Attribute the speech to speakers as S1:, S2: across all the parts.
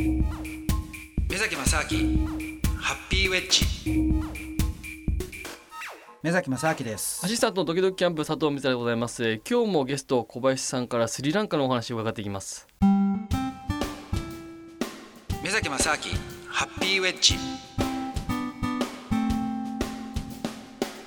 S1: 目崎正明ハッピーウェッジ。目崎正明です。
S2: アシスタントのドキドキキャンプ佐藤光でございます。えー今日もゲスト小林さんからスリランカのお話を伺っていきます。
S1: 目崎正明ハッピーウェッジ。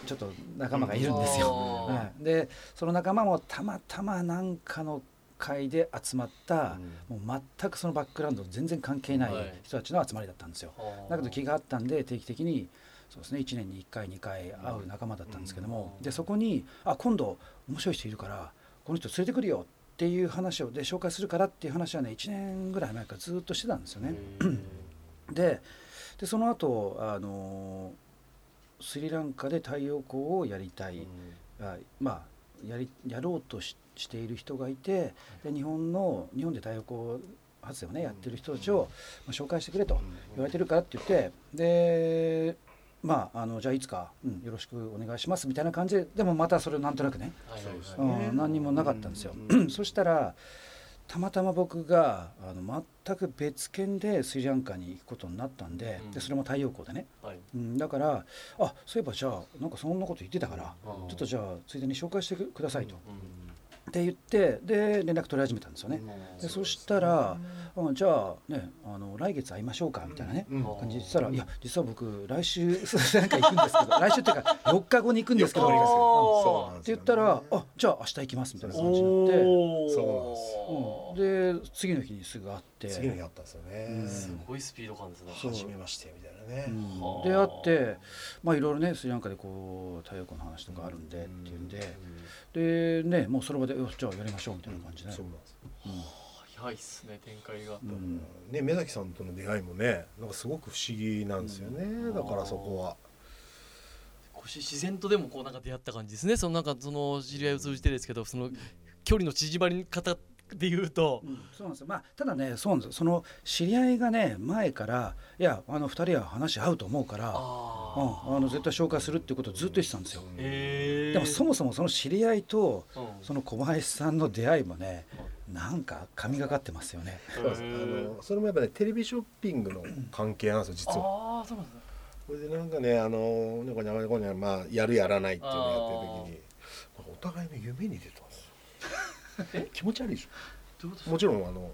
S1: ちょっと仲間がいるんですよ、
S2: うん
S1: はい。でその仲間もたまたまなんかの会で集まった、もう全くそのバックグラウンド全然関係ない
S2: はい。
S1: 人たちの集まりだったんですよ、だけど気があったんで定期的にそうですね1年に1回2回会う仲間だったんですけども、でそこにあ今度面白い人いるからこの人連れてくるよっていう話をで紹介するからっていう話はね1年ぐらい前からずっとしてたんですよね。ででその後あのスリランカで太陽光をやりたい、あまあやりやろうとししている人がいてで日本の日本で太陽光発電をねやってる人たちを、まあ、紹介してくれと言われてるからって言ってでまああのじゃあいつか、うん、よろしくお願いしますみたいな感じででもまたそれなんとなくね、うん、何にもなかったんですよ。そしたらたまたま僕があの全く別件でスリランカに行くことになったんで,、
S2: うん。
S1: でそれも太陽光でね、
S2: はい。
S1: うん、だからあそういえばじゃあなんかそんなこと言ってたから、
S2: うん。
S1: ちょっとじゃあついでに紹介してくださいと、
S2: う
S1: って言ってで連絡取り始めたんですよね。でそしたら、うん、じゃあねあの来月会いましょうかみたいなね、
S3: うん。
S1: 感じで言ってたら「いや実は僕来週スリランカ行くんですけど 来週っていうか4日後に行くんですけど」って
S3: そうなんですよ
S1: 言ったら「あじゃあ明日行きます」みたいな感じになって。
S2: お
S1: うん、で次の日にすぐ会って。
S3: 次の日あったんですよね。
S2: すごいスピード感ですね。
S1: そう。
S3: 初めましてみたいな
S1: う
S3: ね。
S1: で会ってまあいろいろねスリランカでこう太陽光の話とかあるんでっていうんで。でねもうその場でじゃあやりましょうみたいな感じで、
S3: そうなんですよ。
S2: 早いっすね展開が
S1: うん
S3: ね目崎さんとの出会いもねなんかすごく不思議なんですよね。だからそこは。
S2: こうし自然とでもこうなんか出会った感じですねそのなんかその知り合いを通じてですけどその距離の縮まり方で言うと。
S1: うんそうなんですよ。まあただねそうなんですよ。その知り合いがね前からいやあの2人は話合うと思うから、
S2: あ
S1: うん、あの絶対紹介するってことをずっと言ってたんですよ、
S2: え
S1: でもそもそもその知り合いと
S2: うん。
S1: その小林さんの出会いもねなんか神がかってますよね。
S3: あのそれもやっぱねテレビショッピングの関係なんですよ実は。
S2: ああそうなんですね。
S3: これでなんかねあのなんかねこねまあやるやらないっていうのをやってる時にお互いの夢に出た。気持ち悪いでしょ。もちろんあの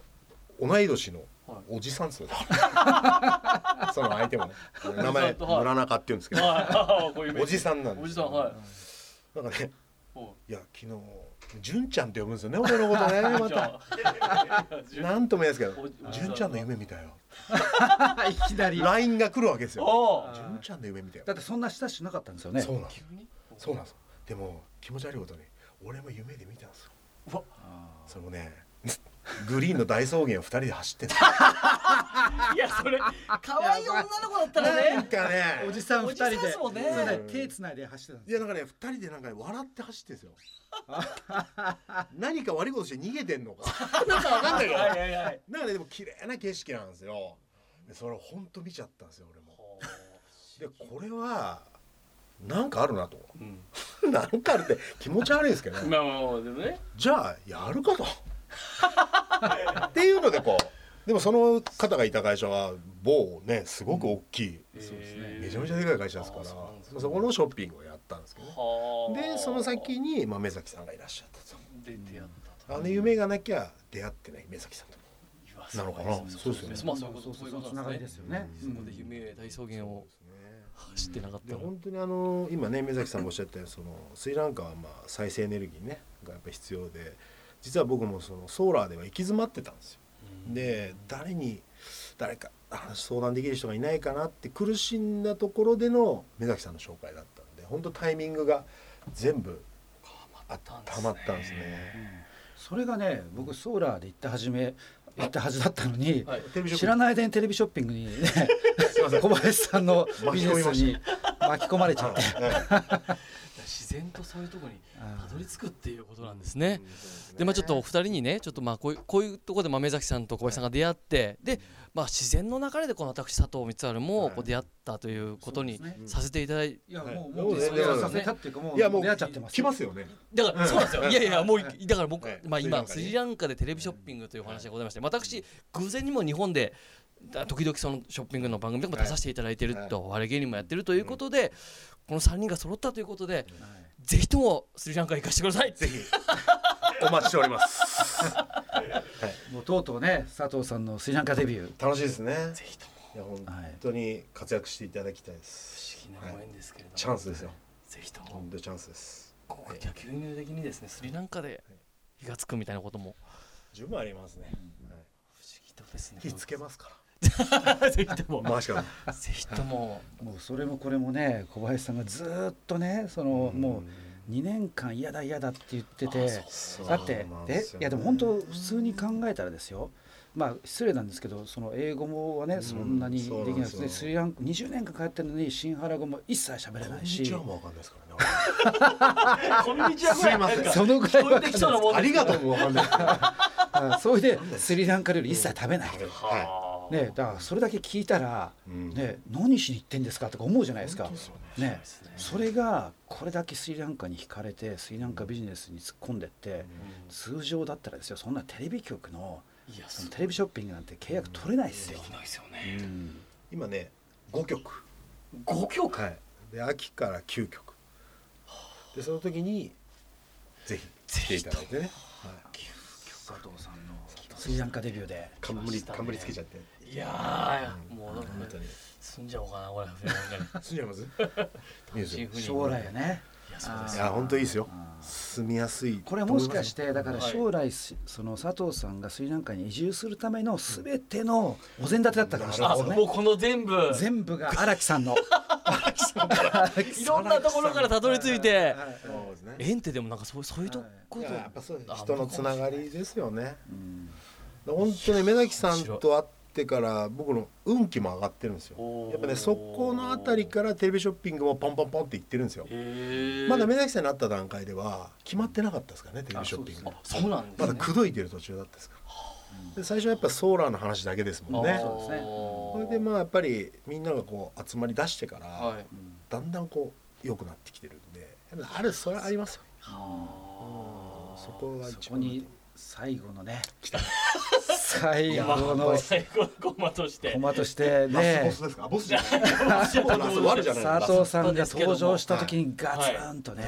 S3: 同い年の
S2: はい。
S3: おじさんですよ。その相手もね。名前村中って言うんですけど。おじさんなんです
S2: おじさんはい。
S3: なんかね
S2: お
S3: いや昨日純ちゃんって呼ぶんですよね俺のことね また。なんとも言えないですけど
S2: お
S3: 純ちゃんの夢見たよ。
S1: いきなり。
S3: LINE が来るわけですよ。純ちゃんの夢見たよ。
S1: だってそんな親しくなかったんですよね。
S3: そうなんです。そうなんです。でも気持ち悪いことに俺も夢で見たんですよ
S2: うわ
S3: それもねグリーンの大草原を二人で走ってた。
S2: いやそれ可愛い女の子だったら
S3: なん
S2: ね
S3: かね。
S1: おじさん二人で。
S2: おじさんですもんね。
S1: それで手つないで走ってたんです
S3: いやなんかね二人でなんかね笑って走ってるんですよ。何か悪いことして逃げてんのか。なんかわかんないけど。
S2: はいはいはい。
S3: なんかねでも綺麗な景色なんですよ。でそれを本当見ちゃったんですよ俺も。でこれはなんかあるなと。
S2: うん。
S3: なんかあるって気持ち悪いですけど、
S2: まあまあまあでもね。
S3: じゃあやるかと。っていうのでこうでもその方がいた会社は某ねすごく大きい、
S1: そうですね。
S3: めちゃめちゃでかい会社ですから
S2: あそ
S3: このショッピングをやったんですけどね。
S2: はあ。
S3: でその先に、まあ、目崎さんがいらっしゃったと。
S2: で出会ったと。
S3: あの夢がなきゃ出会ってない目崎さんとなのかな？そうですよね。
S2: まあそういうこと
S1: そう
S2: いう
S1: つながりですよね。
S2: そこで夢大草原を
S3: ですね
S2: 走ってなかった
S3: 本当にあの今ね目崎さんがおっしゃったようにそのスリランカはまあ再生エネルギーねがやっぱり必要で実は僕もそのソーラーでは行き詰まってたんですよ。で誰に誰か話相談できる人がいないかなって苦しんだところでの目崎さんの紹介だったんで本当タイミングが全部あたまったんですね。
S1: それがね僕ソーラーで行ったはじめ行ったはずだったのに、
S2: はい。
S1: 知らない間にテレビショッピングにね小林さんのビジネスに巻き込まれちゃって。
S3: はい
S2: 自然とそういうところに
S1: あ
S2: たどり着くっていうことなんですね。
S3: うん。
S2: でまあちょっとお二人にねちょっとまあこういうこういうところで豆崎さんと小林さんが出会ってでまあ自然の流れでこの私佐藤光晴もこう出会ったということにさせていただい
S1: いや
S3: はい。
S1: もうもう
S3: そうですね
S1: そうさせたっていうかもう
S3: いやもう
S1: 出会っちゃってます。
S3: 来ますよね。
S2: だからそうなんですよ。いやいやもうだから僕
S3: はい。
S2: まあ今
S3: スリランカに。
S2: スリランカでテレビショッピングというお話がございまして私偶然にも日本でだ時々そのショッピングの番組とかも出させていただいてると、我々芸人もやってるということで、この3人が揃ったということで、ぜひともスリランカ行かせてください。
S3: ぜひ。お待ちしております。
S1: もうとうとうね佐藤さんのスリランカデビュー。
S3: 楽しいですね。
S2: ぜひとも。
S3: いや本当に活躍していただきたいです、
S2: 不思議なご縁ですけれども、
S3: チャンスですよ。
S2: ぜひとも。
S3: 本当にチャンスです。
S2: こう野球入的にですねスリランカで火がつくみたいなことも。
S3: 十分ありますね、
S2: 不思議とですね。
S3: 火つけますか
S2: ぜひとも
S3: ら回しから
S2: ぜひとも。
S1: もうそれもこれもね小林さんがずーっとねそのもう2年間嫌だ嫌だって言っててだってえいやでも本当普通に考えたらですよ。まあ失礼なんですけどその英語もはねそんなにでき
S3: な
S1: くてスリランカ20年間帰ってるのに新原語も一切喋れないし。
S3: こんにちはもわかんないです い。ません。
S1: そのぐらい
S2: 聞こえてきそうなもん
S3: ありがとうもわかんない。
S1: それでスリランカ料理一切食べないと。
S3: は
S1: ね、だからそれだけ聞いたら、
S3: うん。
S1: ね、何しに行ってんですかとか思うじゃないですか。ね、それがこれだけスリランカに惹かれてスリランカビジネスに突っ込んでって、通常だったらですよそんなテレビ局の
S2: いや
S1: そのテレビショッピングなんて契約取れないですよ。
S3: 今ね5曲
S2: 5曲
S3: はい。で秋から9曲でその時にぜひ来ていただいてね、はい、
S1: 佐藤さんのスリランカデビューで。
S3: 冠冠つけちゃって
S2: いやーもう
S3: 本当に。
S2: 住んじゃおうかなこれ
S3: 住んじゃいます？
S1: 将来はね。
S2: いやそうです。
S3: いや本当いいですよ。住みやすい
S1: これもしかしてだから
S2: はい。
S1: 将来しその佐藤さんがスリランカに移住するためのすべてのお膳立てだったかもしれない
S2: あ
S1: ですよね。
S2: もうこの全部。
S1: 全部が 荒木さんの。
S2: いろんなところからたどり着いて。エンテでもなんかそうそういうとこ
S3: ややっぱそうです
S2: あ
S3: 人のつながりですよね。
S1: うん。
S3: 本当に目崎さんと会ってから僕の運気も上がってるんですよ。やっぱねそこの辺りからテレビショッピングもポンポンポンっていってるんですよ。まだ目崎さんに会った段階では決まってなかったですからねテレビショッピング。
S2: あそうなんですね。
S3: まだ口説いてる途中だったですから。で最初はやっぱソーラーの話だけですもんね。
S1: そうですね。
S3: それでまあやっぱりみんながこう集まり出してから、
S2: はい。
S3: だんだんこう良くなってきてるんであるそれはありますよ。そこが
S1: そ
S3: 一番
S1: こに最後のね最後の
S2: 最後の駒として。
S1: 駒としてね
S3: ですか？ボスじゃ
S1: 佐藤さんが登場した時にガツンとね。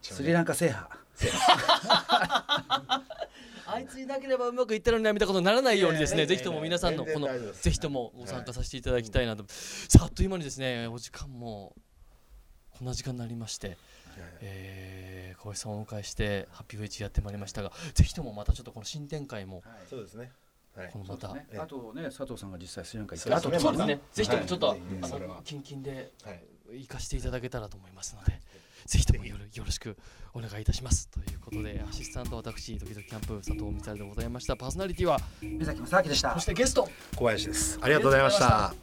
S1: スリランカ制覇。
S2: あいついなければうまくいったのになみたことにならないようにですね、ぜひとも皆さんのこのぜひともご参加させていただきたいなと、さああっという間にですねお時間もこんな時間になりまして、えー、小林さんをお迎えしてハッピーウェイチやってまいりましたがぜひともまたちょっとこの新展開も
S3: そうですね。はい。
S2: このまた、
S1: ね。あとね佐藤さんが実際スリランカ行っ
S3: そう
S1: た後
S3: ですね。ま
S2: そうですね、ぜひともちょっと、
S3: はい。
S2: あ
S3: それは。
S2: の近々で
S3: はい。
S2: 行かせていただけたらと思いますので、ぜひともよろよろしくお願いいたします。ということで、アシスタント私、ドキドキキャンプ佐藤光晴でございました。パーソナリティは、
S1: 目崎正明でした。
S2: そしてゲスト、
S3: 小林です。ありがとうございました